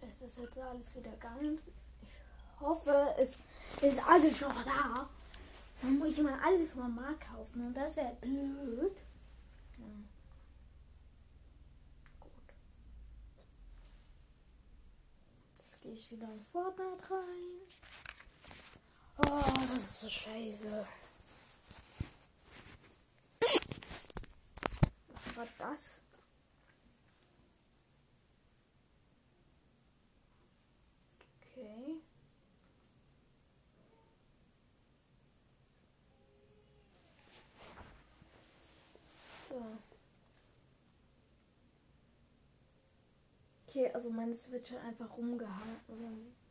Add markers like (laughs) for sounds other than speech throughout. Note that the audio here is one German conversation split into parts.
Es ist jetzt, alles wieder ganz. Ich hoffe, es ist alles noch da. Dann muss ich mal alles normal kaufen und das wäre blöd. Ja. Gut. Jetzt gehe ich wieder in Fortnite rein. Oh, das ist so scheiße. Was war das? Okay. So. Okay, also meine Switch hat einfach rumgehangen. Also,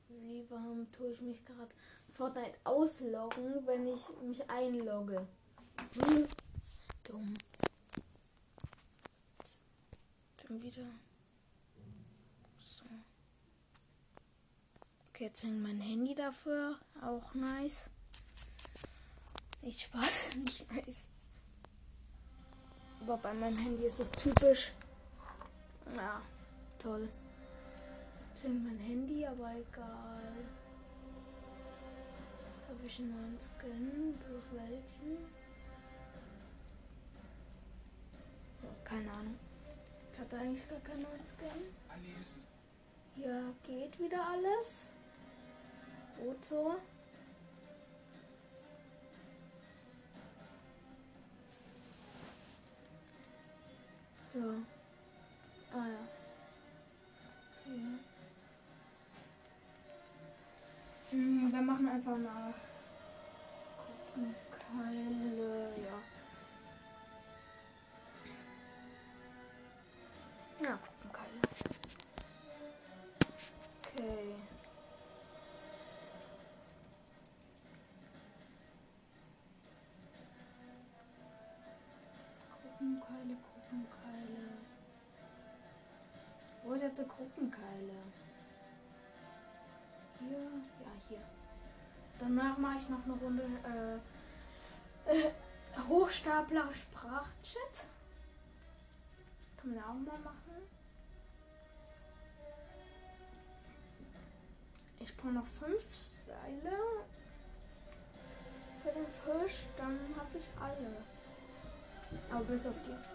wie warum tue ich mich gerade Fortnite ausloggen, wenn ich mich einlogge? Hm. Dumm. Dann wieder. So. Okay, jetzt hängt mein Handy dafür. Auch nice. Nicht Spaß, (laughs) nicht nice. Aber bei meinem Handy ist es typisch. Ja, toll. Jetzt hängt mein Handy, aber egal. Jetzt habe ich einen neuen Skin. Bloß welchen? Keine Ahnung. Ich hatte eigentlich gar keinen neuen Skin. Hier geht wieder alles. Gut so. Ah ja. Okay. Hm, wir machen einfach nach. Gucken, Keile, Die Gruppenkeile? Hier? Ja, hier. Danach mache ich noch eine Runde äh, äh, Hochstapler Sprachchat. Kann man auch mal machen. Ich brauche noch fünf Style für den Fisch, dann habe ich alle. Aber bis auf die.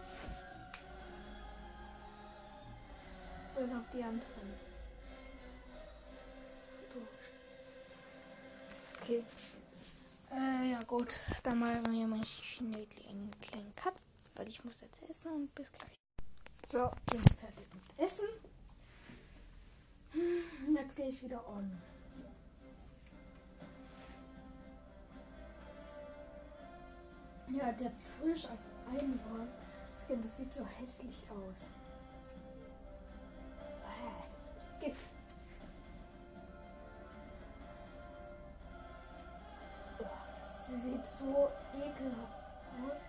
Bis auf die anderen. Okay. Äh, ja gut. Dann machen wir mal schnell einen kleinen Cut, weil ich muss jetzt essen und bis gleich. So, bin fertig mit Essen. Hm, Jetzt gehe ich wieder on. Ja, der Fisch als Einhorn. Skin, das sieht so hässlich aus. Geht. Oh, das sieht so ekelhaft aus.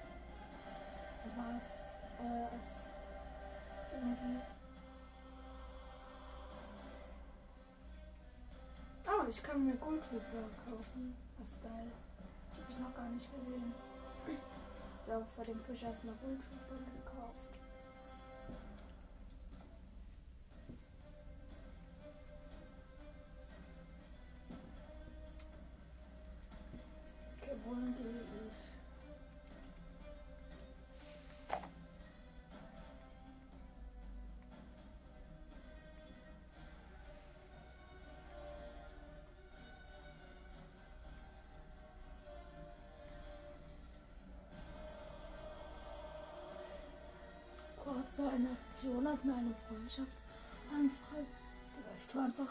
Was, äh, Dinge Oh, ich kann mir Gold Reaper kaufen. Das ist geil. Das habe ich noch gar nicht gesehen. Ich habe vor dem Fisch erstmal Reaper gekauft. Eine Aktion hat mir eine Freundschaftsanfrage. Ich tue einfach.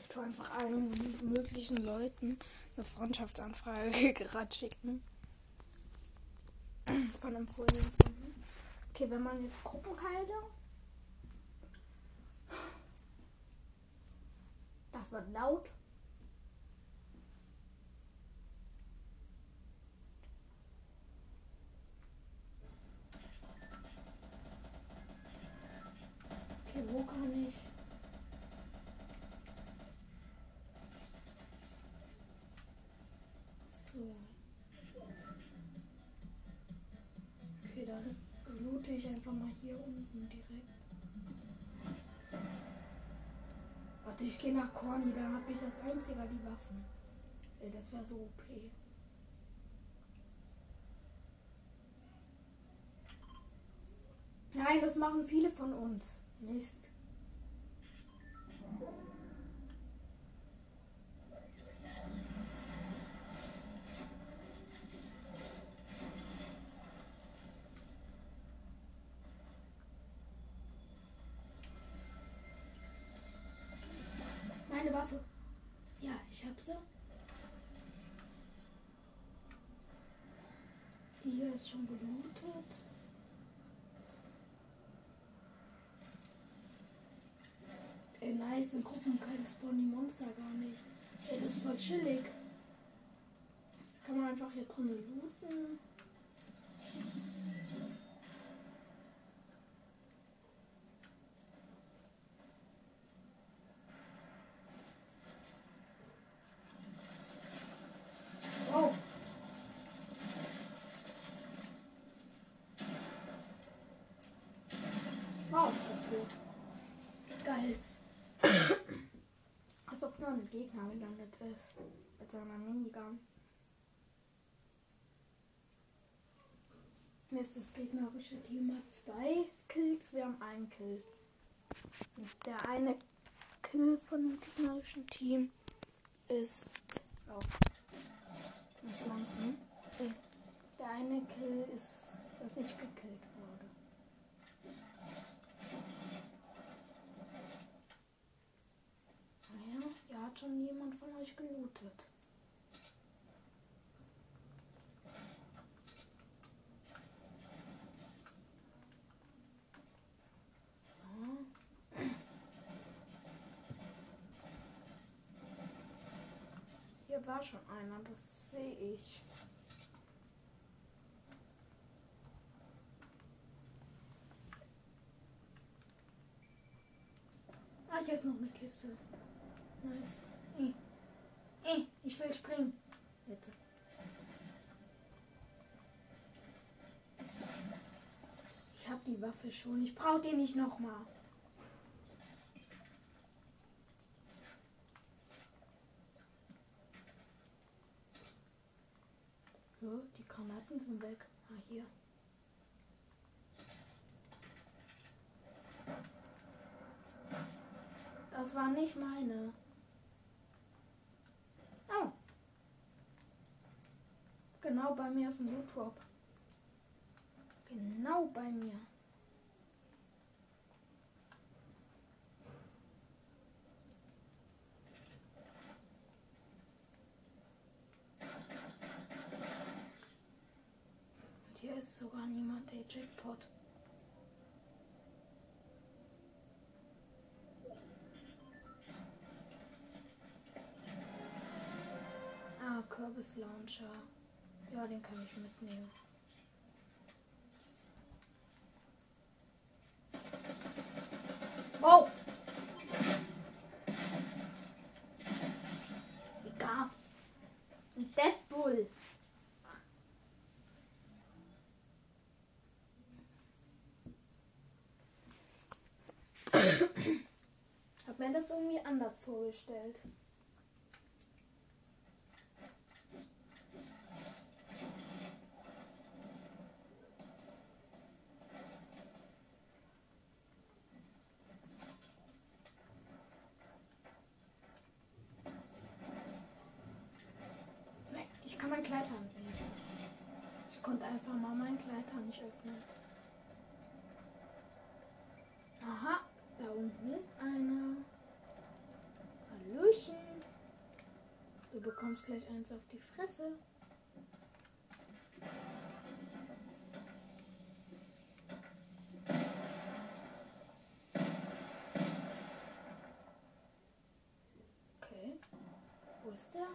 Ich tue einfach allen möglichen Leuten eine Freundschaftsanfrage (laughs) gerade schicken. Von empfohlenen Freunden. Okay, wenn man jetzt Gruppenkeile. Das wird laut. Okay, wo kann ich? So. Okay, dann loote ich einfach mal hier unten direkt. Warte, ich gehe nach Corny, da habe ich das einzige, die Waffen. Ey, das wäre so OP. Nein, das machen viele von uns. Mist. Meine Waffe. Ja, ich hab sie. Die hier ist schon gelootet. Ey, nice, in Gruppen keine spawnen die Monster gar nicht. Ey, das ist voll chillig. Kann man einfach hier drin looten. Wow. Wow, ich bin tot. Geil. Als ob Gegner gelandet ist. Mit seiner Minigun. Mist, das gegnerische Team hat zwei Kills, wir haben einen Kill. Und der eine Kill von dem gegnerischen Team ist. Oh. Was landen? Der eine Kill ist, dass ich gekillt wurde. Naja, hier schon jemand von euch gelootet. Hier war schon einer, das sehe ich. Ah, hier ist noch eine Kiste. Ey. Ey, ich will springen. Bitte. Ich hab die Waffe schon. Ich brauche die nicht nochmal. Ja, die Granaten sind weg. Ah, hier. Das war nicht meine. Oh. Genau bei mir ist ein Loot Drop. Genau bei mir. Und hier ist sogar niemand, der Jackpot. Ah, Kürbislauncher. Ja, den kann ich mitnehmen. Oh! Digga. Deadpool. Hab mir das irgendwie anders vorgestellt. Nee, Ich kann mein Kleidhand nicht. Ich konnte einfach mal mein Kleidhand nicht öffnen. Aha, da unten ist einer. Hallöchen. Du bekommst gleich eins auf die Fresse. Okay. Wo ist der?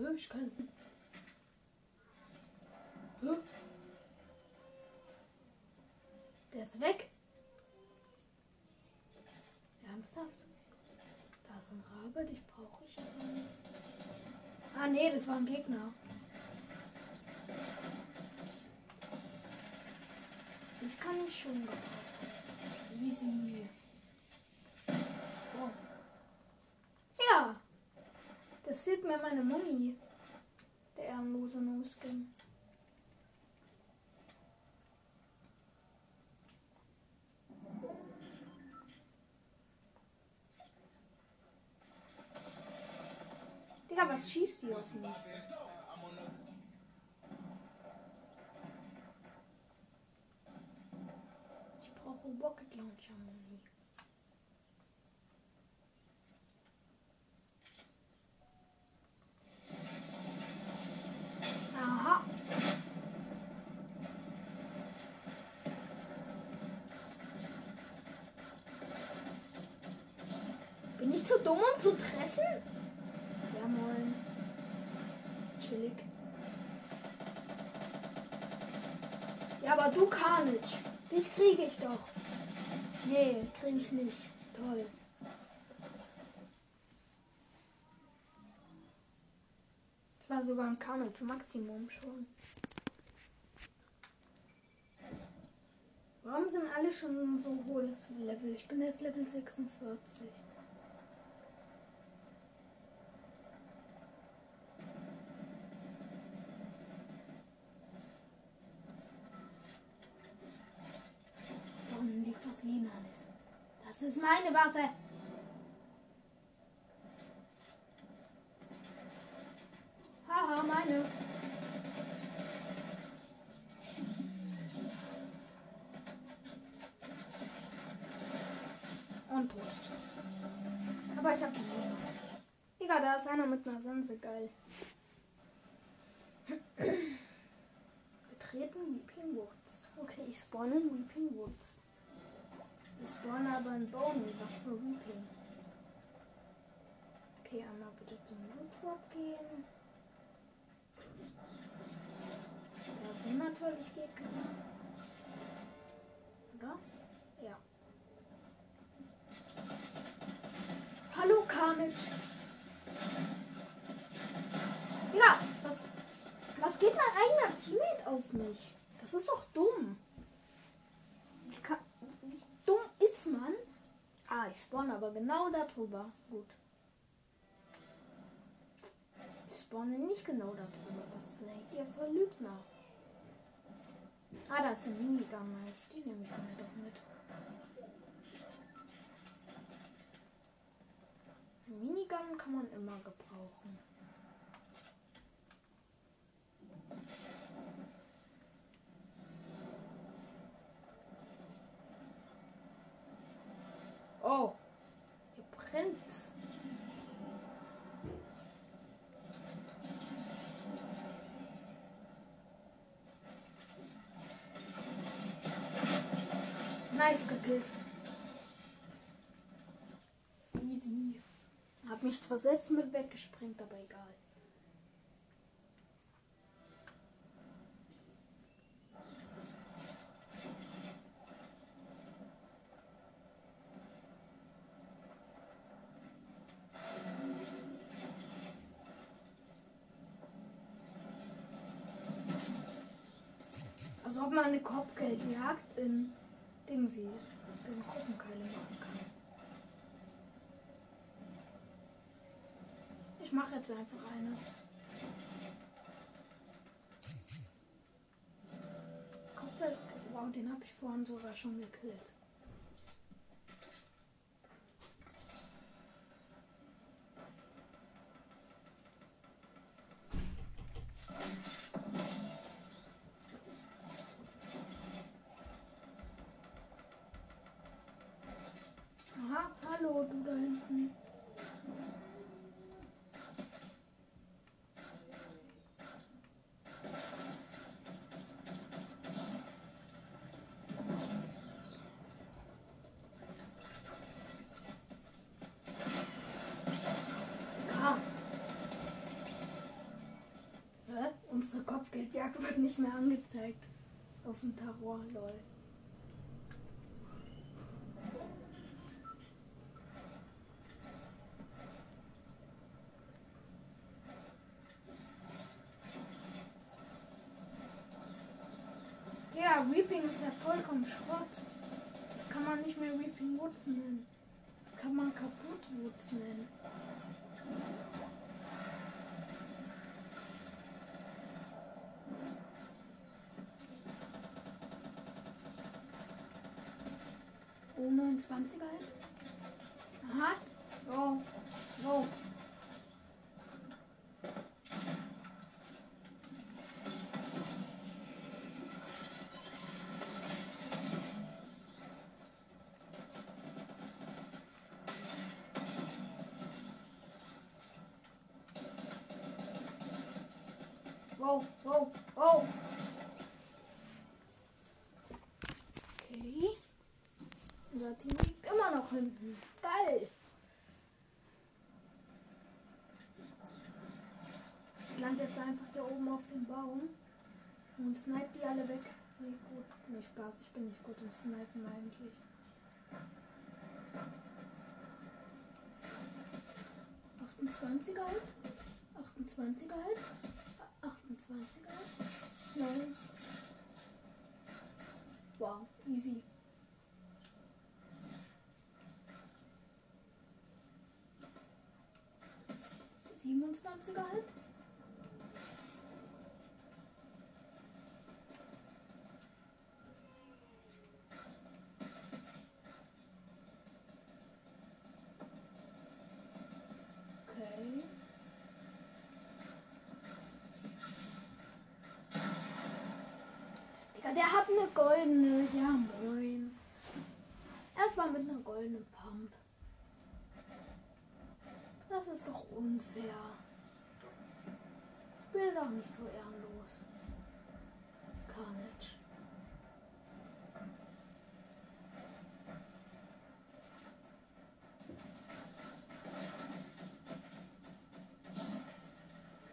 Hö, ich kann. Der ist weg. Ernsthaft? Da ist ein Rabe, dich brauche ich aber nicht. Ah nee, das war ein Gegner. ich kann ich schon Easy. Oh. Ja. Das sieht mir meine Mummi. Ehrenlose No-Skin. Digga, was schießt die auf mich? Ich brauche Rocket Launcher Muni. Aha. Bin ich zu dumm, um zu treffen? Ja, moin. Chillig. Ja, aber du Carnage. Dich kriege ich doch. Nee, kriege ich nicht. Toll. Das war sogar ein Carnage Maximum schon. Warum sind alle schon so hohes Level? Ich bin erst Level 46. Warum liegt was Lilanes? Das ist meine Waffe. Haha, meine. Und tot. Aber ich hab die. Egal, da ist einer mit einer Sense, geil. Betreten Weeping Woods. Okay, ich spawn in Weeping Woods. Ich spawn aber in Bony, was für Weeping. Okay, einmal bitte zum Loot gehen. Da sind natürlich Gegner. Oder? Ja. Hallo Carnage. Ja, was, was geht mein eigener Teammate auf mich? Das ist doch dumm. Wie, kann, wie dumm ist man? Ah, ich spawn aber genau darüber. Gut. Ich spawne nicht genau darüber. Was seid ihr für Lügner? Ah, da ist eine Minigun. Nice. Die nehme ich mir doch mit. Minigun kann man immer gebrauchen. Oh, hier brennt's. Nice gekillt. Easy. Hab mich zwar selbst mit weggesprengt, aber egal. Also ob man eine Kopfgeldjagd in Dingsy, in Gruppenkeile machen kann. Ich mache jetzt einfach eine. Kopfgeld, wow, den habe ich vorhin sogar schon gekillt. Aha, hallo, du da hinten. Ah. Hä? Unsere Kopfgeldjagd wird nicht mehr angezeigt. Auf dem Terror, lol. Ja, Weeping ist ja vollkommen Schrott. Das kann man nicht mehr Weeping Woods nennen. Das kann man kaputt Woods nennen. Oh, 29er halt. Aha. Oh. Wow, wow, wow. Okay. Unser Team liegt immer noch hinten. Geil. Lande jetzt einfach hier oben auf dem Baum und snipe die alle weg. Nee, gut. Nee, Spaß. Ich bin nicht gut im Snipen eigentlich. Achtundzwanziger halt. 28er halt. 28er. Nein. Wow, easy. Siebenundzwanziger halt. Okay. Digga, der hat eine goldene. Ja, moin. Erstmal mit einer goldenen Pump. Das ist doch unfair. Bin doch nicht so ehrenlos. Carnage.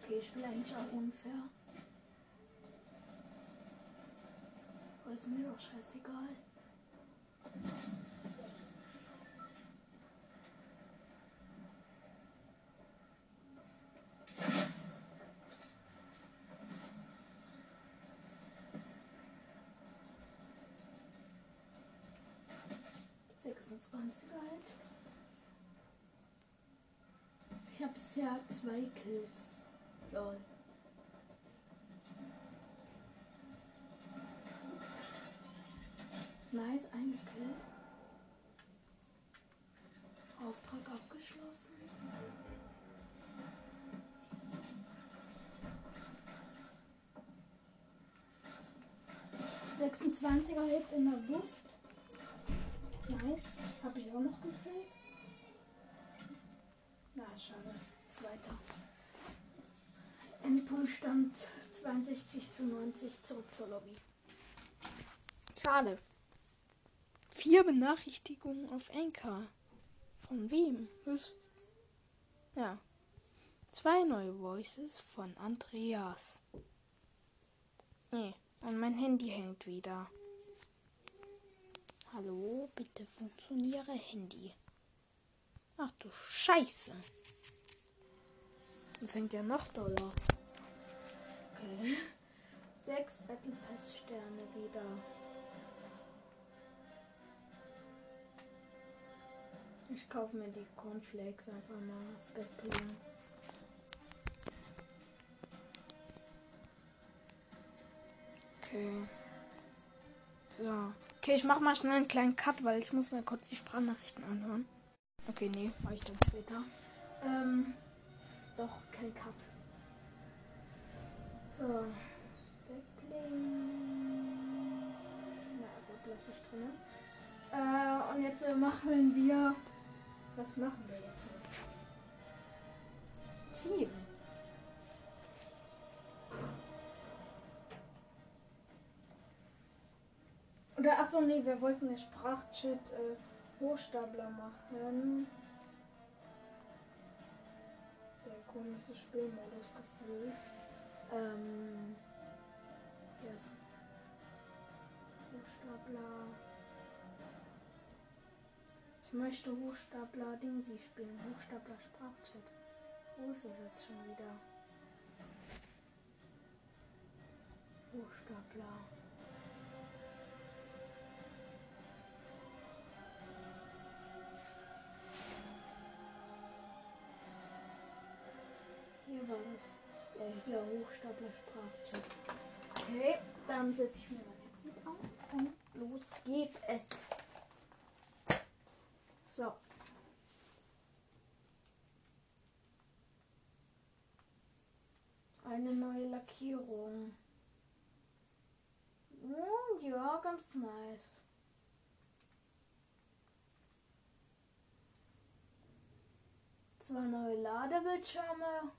Okay, ich spiele eigentlich auch unfair. Ist mir doch scheißegal. Sechsundzwanziger halt. Ich habe ja zwei Kills. Lol. Nice, eingekillt. Auftrag abgeschlossen. Sechsundzwanziger Hit in der Luft. Nice. Habe ich auch noch gekillt. Na, schade. Zweiter. Endpunktstand 62 zu 90 zurück zur Lobby. Schade. Vier Benachrichtigungen auf Anchor. Von wem? Ja. Zwei neue Voices von Andreas. Nee, und mein Handy hängt wieder. Hallo, bitte funktioniere Handy. Ach du Scheiße. Das hängt ja noch doller. Okay. Sechs Battle Pass Sterne wieder. Ich kaufe mir die Cornflakes einfach mal ins Bett bringen. Okay. So. Okay, ich mach mal schnell einen kleinen Cut, weil ich muss mir kurz die Sprachnachrichten anhören. Okay, nee, mach ich dann später. Ähm, doch, kein Cut. So. Backling. Na gut, lass ich drin. Äh, und jetzt äh, machen wir. Was machen wir jetzt? Team. Oder achso, nee, wir wollten den Sprachchat äh, Hochstapler machen. Der komische Spielmodus gefühlt. Ähm. Ist Hochstapler. Ich möchte Hochstapler Dingsy spielen. Hochstapler Sprachchat. Wo ist es jetzt schon wieder? Hochstapler. Hier war das. Äh, hier Hochstapler Sprachchat. Okay, dann setze ich mir mein Headset auf und los geht es. So. Eine neue Lackierung. Hm, ja, ganz nice. Zwei neue Ladebildschirme.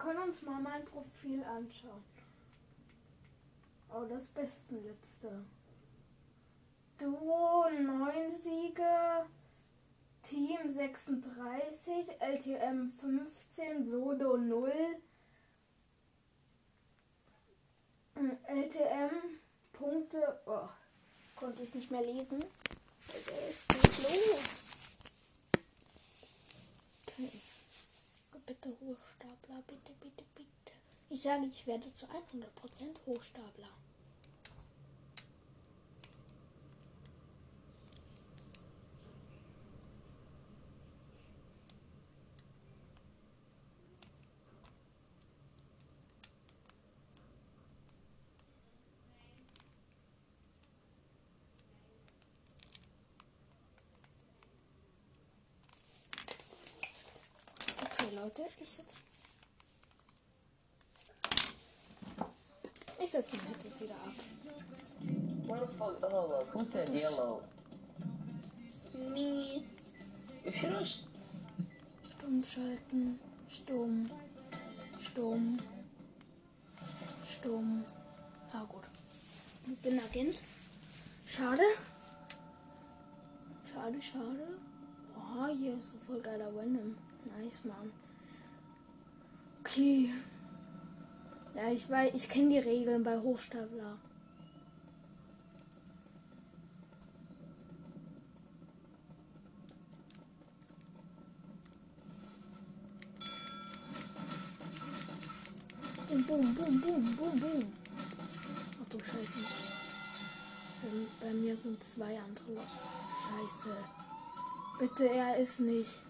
Können uns mal mein Profil anschauen. Oh, das bestenletzte. Duo 9 Siege, Team 36, LTM 15, Solo 0, LTM Punkte. Oh, konnte ich nicht mehr lesen. Was ist los? Bitte Hochstapler, bitte, bitte, bitte. Ich sage, ich werde zu 100% Hochstapler. Okay, Leute, ich setze. Ich setze mein Headset wieder ab. What the fuck? Up. Who said yellow? Me. If you don't. Sh- Stumm schalten. Stumm. Stumm. Stumm. Ah, gut. Ich bin Agent. Schade. Schade, schade. Oha, hier ist ein voll geiler Venom. Nice, Mann. Okay. Ja, ich weiß, ich kenne die Regeln bei Hochstapler. Boom, boom, boom, boom, boom, boom. Ach du Scheiße. Bei, bei mir sind zwei andere Leute. Scheiße. Bitte, er ist nicht.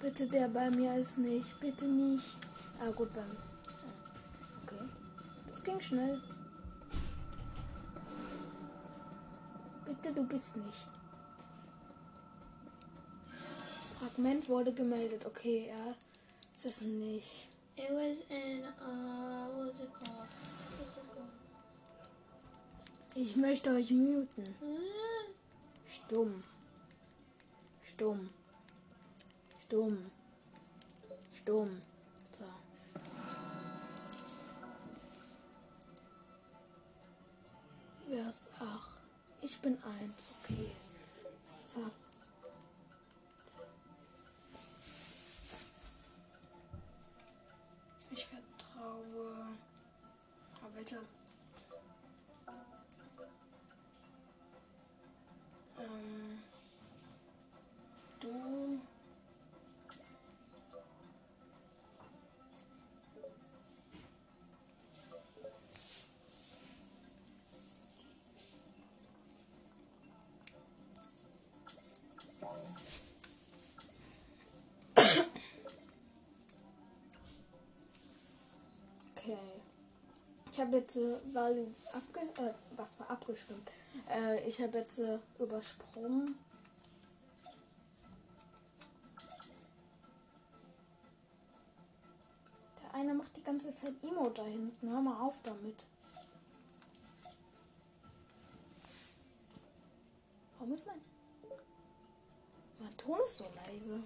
Bitte, der bei mir ist nicht. Bitte nicht. Ah, gut, dann. Okay. Das ging schnell. Bitte, du bist nicht. Fragment wurde gemeldet. Okay, er ist es nicht. It was in, uh, what was it called? What's it called? Ich möchte euch muten. Stumm. Stumm. Stumm. Stumm. So. Wer ist ach? Ich bin eins, okay. Fuck. Ich vertraue. Aber bitte. Okay. Ich habe jetzt äh, Value abge äh, was war abgestimmt. Äh, ich habe jetzt äh, übersprungen. Der eine macht die ganze Zeit Emo da hinten. Hör mal auf damit. Warum ist mein mein Ton ist so leise?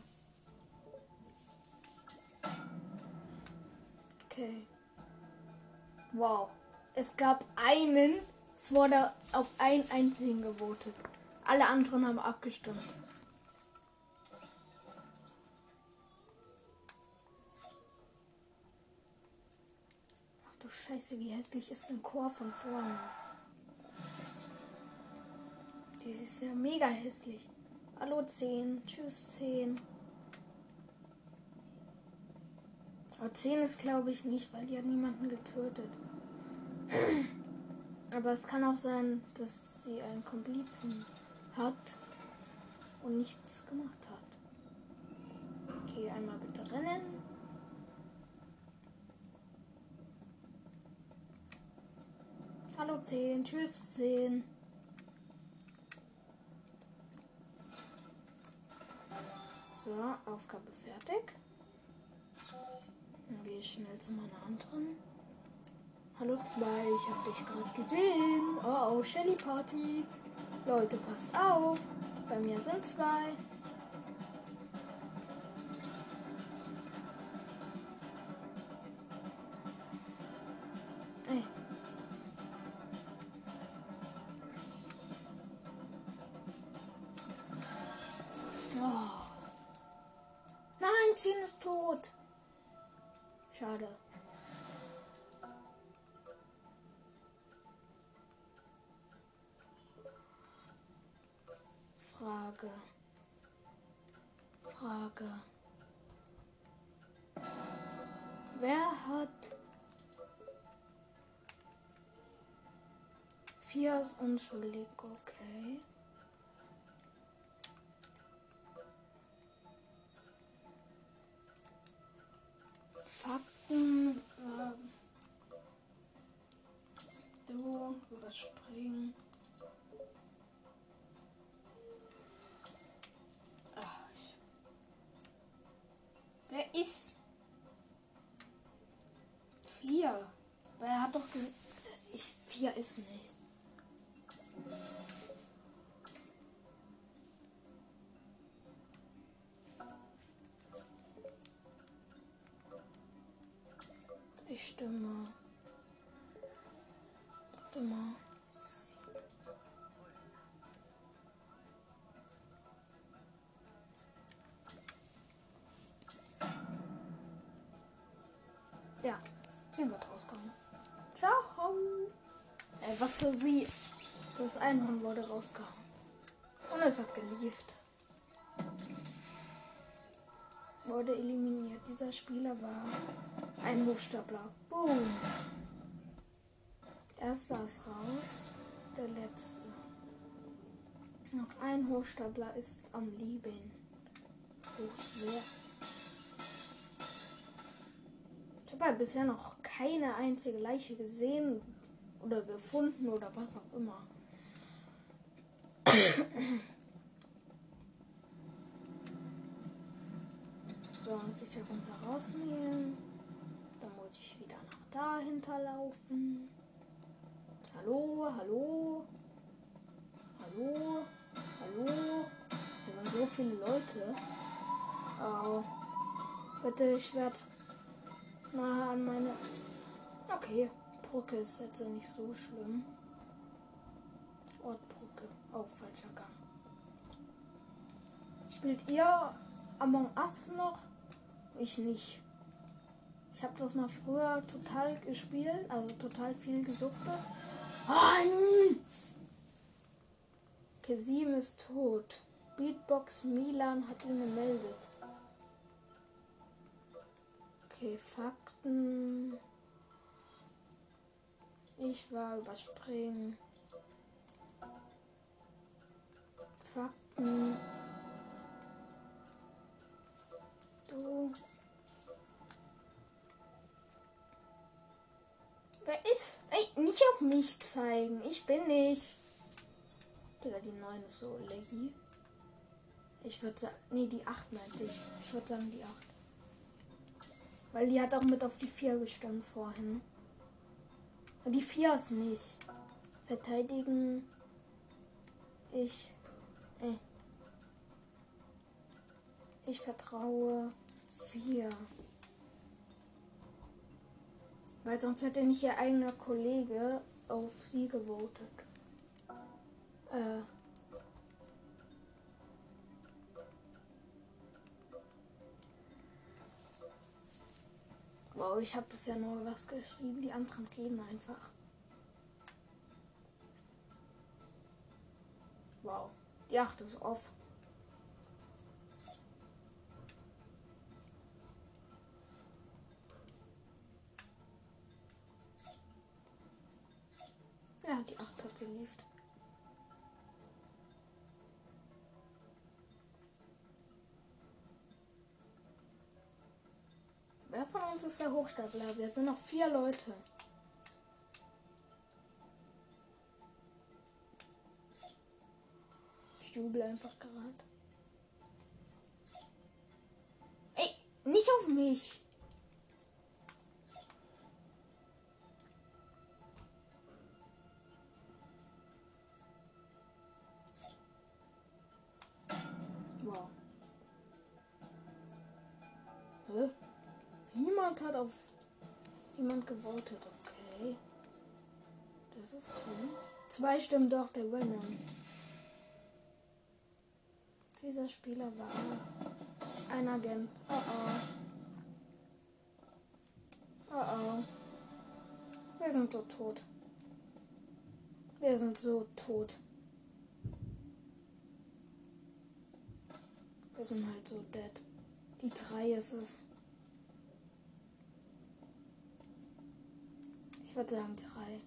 Wow. Es gab einen, es wurde auf einen einzigen gewotet. Alle anderen haben abgestimmt. Ach du Scheiße, wie hässlich ist ein Chor von vorne. Die ist ja mega hässlich. Hallo 10. Tschüss 10. Aber 10 ist glaube ich nicht, weil die hat niemanden getötet. (clears throat) Aber es kann auch sein, dass sie einen Komplizen hat und nichts gemacht hat. Okay, einmal bitte rennen. Hallo 10, tschüss 10. So, Aufgabe fertig. Dann gehe ich schnell zu meiner anderen. Hallo 2, ich habe dich gerade gesehen. Oh oh, Shelly Party. Leute, passt auf. Bei mir sind zwei. Wer hat ist unschuldig? Okay. Fakten. ähm, du überspringen. Ich- Wer ist? Hat doch ich vier ist nicht. Das Einhorn wurde rausgehauen. Und es hat gelieft. Wurde eliminiert. Dieser Spieler war ein Hochstapler. Boom. Erster ist raus. Der letzte. Noch ein Hochstapler ist am Leben. Sehr. Ich habe halt bisher noch keine einzige Leiche gesehen oder gefunden oder was auch immer. (clears throat) So, Sicherung herausnehmen. Dann muss ich wieder nach dahinter laufen. Hallo, hallo. Hallo, hallo. Hier sind so viele Leute. Oh. Bitte, ich werde nahe an meine. Okay, Brücke ist jetzt nicht so schlimm. Oh, falscher Gang. Spielt ihr Among Us noch? Ich nicht. Ich habe das mal früher total gespielt, also total viel gesuchtet. Okay, sieben ist tot. Beatbox Milan hat ihn gemeldet. Okay, Fakten. Ich war überspringen. Fakten. Du. Wer ist? Ey, nicht auf mich zeigen. Ich bin nicht. Digga, die 9 ist so leggy. Ich würde sagen. Nee, die 8 meinte ich. Ich würde sagen die 8. Weil die hat auch mit auf die 4 gestimmt vorhin. Die 4 ist nicht. Verteidigen. Ich. Ey. Ich vertraue 4. Weil sonst hätte nicht ihr eigener Kollege auf sie gewotet. Äh. Wow, ich habe bisher nur was geschrieben. Die anderen gehen einfach. Wow. Die Acht ist off. Ja, die Acht hat gelieft. Wer von uns ist der Hochstapler? Wir sind noch vier Leute. Jubel einfach gerade. Ey, nicht auf mich. Niemand hat auf jemand gewotet, okay. Das ist cool. Zwei stimmen doch, der Venom. Dieser Spieler war ein Agent. Oh oh. Oh oh. Wir sind so tot. Wir sind so tot. Wir sind halt so dead. Die drei ist es. Ich würde sagen drei.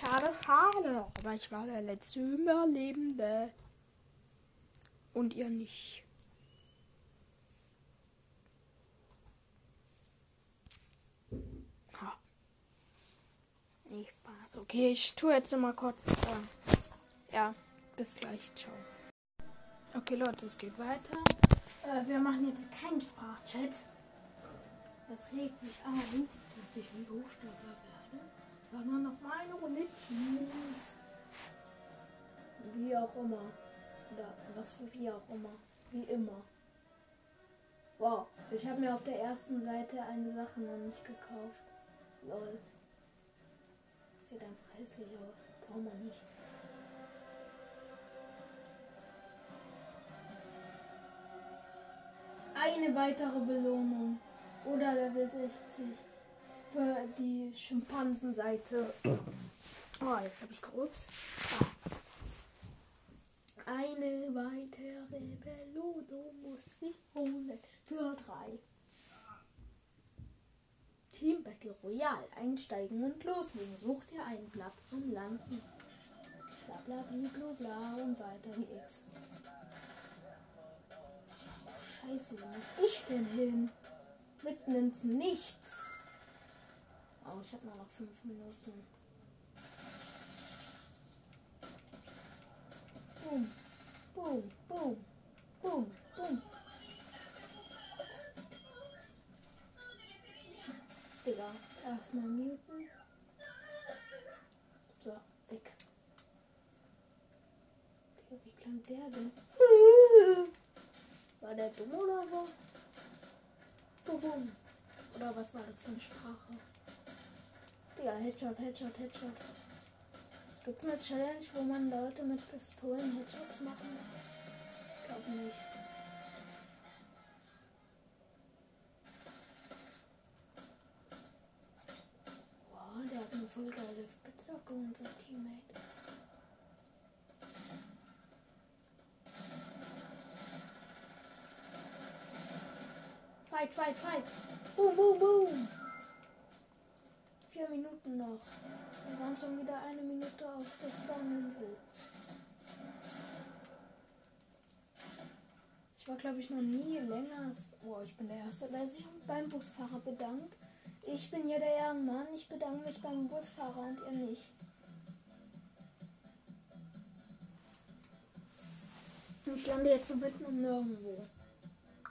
Schade, schade. Aber ich war der letzte Überlebende. Und ihr nicht. Ha. Nicht Spaß. Okay, ich tue jetzt noch mal kurz. Äh, ja, bis gleich. Ciao. Okay, Leute, es geht weiter. Äh, wir machen jetzt keinen Sprachchat. Das regt mich auf, dass ich ein Buchstabe werde. Sondern noch mal eine Runde Teams. Wie auch immer. Oder was für wie auch immer. Wie immer. Wow, ich habe mir auf der ersten Seite eine Sache noch nicht gekauft. Lol. Sieht einfach hässlich aus. Braucht man nicht. Eine weitere Belohnung. Oder Level 60 für die Schimpansenseite. Oh, (clears throat) jetzt habe ich gerupst. Ah. Eine weitere Belohnung muss ich holen. Für drei. Team Battle Royale. Einsteigen und loslegen. Sucht ihr einen Platz zum Landen. Bla bla bla bla bla und weiter geht's. Scheiße, wo muss ich denn hin? Mitten ins Nichts. Oh, ich habe nur noch fünf Minuten. Boom, boom, boom, boom, boom. Digga, erstmal muten. So, weg. Digga, wie klang der denn? (laughs) War der dumm oder so? Boom, boom. Oder was war das für eine Sprache? Digga, Headshot, Headshot, Headshot. Gibt es eine Challenge, wo man Leute mit Pistolen Headshots machen? Glaub nicht. Wow, der hat eine voll geile Spitzhacke, unser Teammate. Fight, fight, fight. Boom, boom, boom. Minuten noch. Wir waren schon wieder eine Minute auf der Spawninsel. Ich war, glaube ich, noch nie länger. Oh, ich bin der Erste, der sich beim Busfahrer bedankt. Ich bin ja der Ehrenmann. Ich bedanke mich beim Busfahrer und ihr nicht. Ich lande jetzt so mitten um nirgendwo.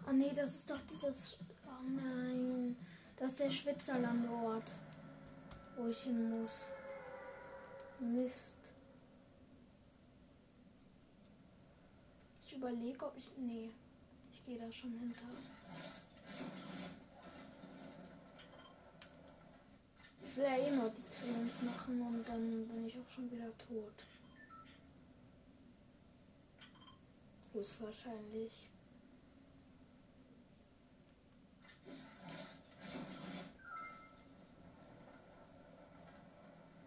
Oh nee, das ist doch dieses. Oh nein. Das ist der Schwitzerlandort. Wo ich hin muss. Mist. Ich überlege, ob ich. Nee. Ich gehe da schon hinter. Ich will ja eh nur die Challenge machen und dann bin ich auch schon wieder tot. Höchstwahrscheinlich.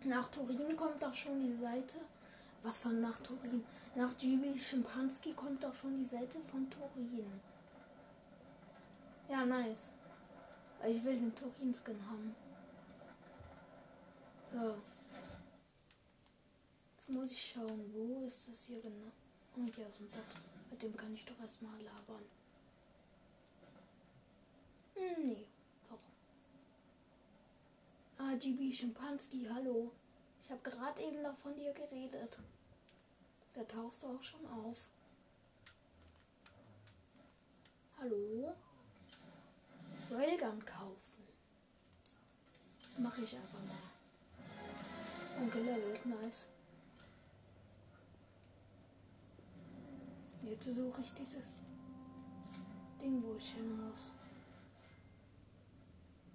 Nach Turin kommt auch schon die Seite. Was von nach Turin? Nach GB Schimpanski kommt auch schon die Seite von Turin. Ja, nice. Ich will den Turin-Skin haben. So. Jetzt muss ich schauen, wo ist das hier genau? Und hier aus dem Bett. Mit dem kann ich doch erstmal labern. Hm, nee, doch. Ah, GB Schimpanski, hallo. Ich habe gerade eben noch von dir geredet. Da tauchst du auch schon auf. Hallo? Railgun kaufen. Das mache ich einfach mal. Und gelevelt, nice. Jetzt suche ich dieses Ding, wo ich hin muss.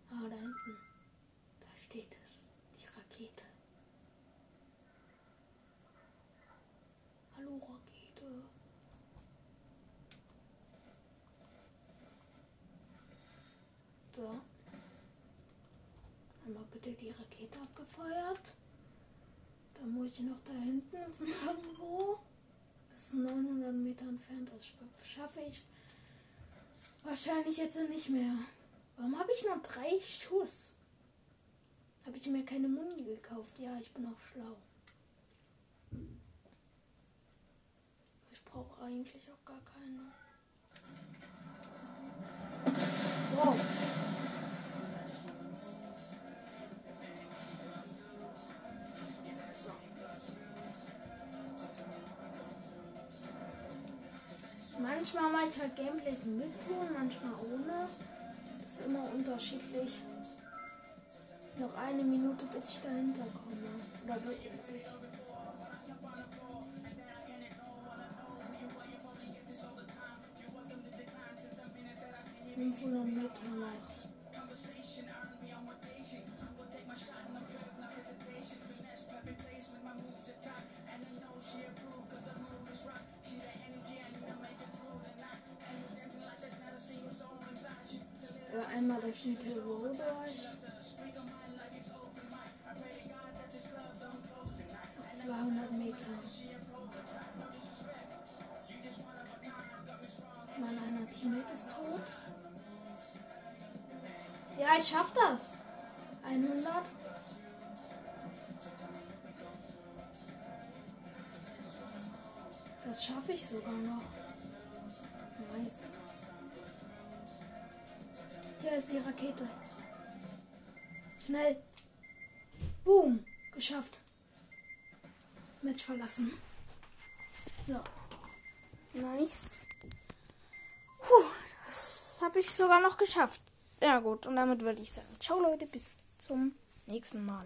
Ah, da hinten. Es. Die Rakete. Hallo Rakete. So. Einmal bitte die Rakete abgefeuert. Dann muss ich noch da hinten. (laughs) Das ist 900 Meter entfernt. Das schaffe ich wahrscheinlich jetzt nicht mehr. Warum habe ich noch drei Schuss? Habe ich mir keine Mundi gekauft? Ja, ich bin auch schlau. Ich brauche eigentlich auch gar keine. Wow. Manchmal mache ich halt Gameplays mit Ton, manchmal ohne. Das ist immer unterschiedlich. Noch eine Minute, bis ich dahinter komme. Oder bis bis- 500 Meter noch. Ja, einmal der Schnitte durch. Ist tot. Ja, ich schaff das. 100. Das schaffe ich sogar noch. Nice. Hier ist die Rakete. Schnell. Boom. Geschafft. Match verlassen. So. Nice. Ich sogar noch geschafft. Ja gut, und damit würde ich sagen, ciao Leute, bis zum nächsten Mal.